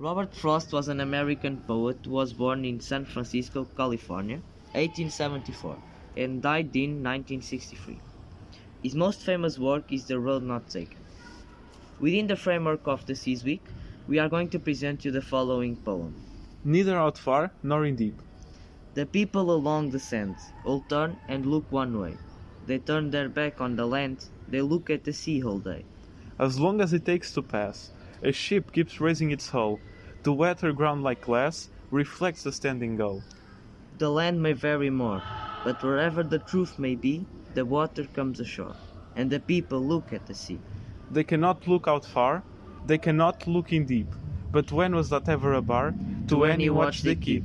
Robert Frost was an American poet who was born in San Francisco, California, 1874, and died in 1963. His most famous work is The Road Not Taken. Within the framework of the Seas Week, we are going to present you the following poem. Neither out far nor in deep. The people along the sands all turn and look one way. They turn their back on the land, they look at the sea all day. As long as it takes to pass, a ship keeps raising its hull. The weather ground like glass reflects the standing gull. The land may vary more, but wherever the truth may be, the water comes ashore, and the people look at the sea. They cannot look out far, they cannot look in deep. But when was that ever a bar? To, any watch they keep.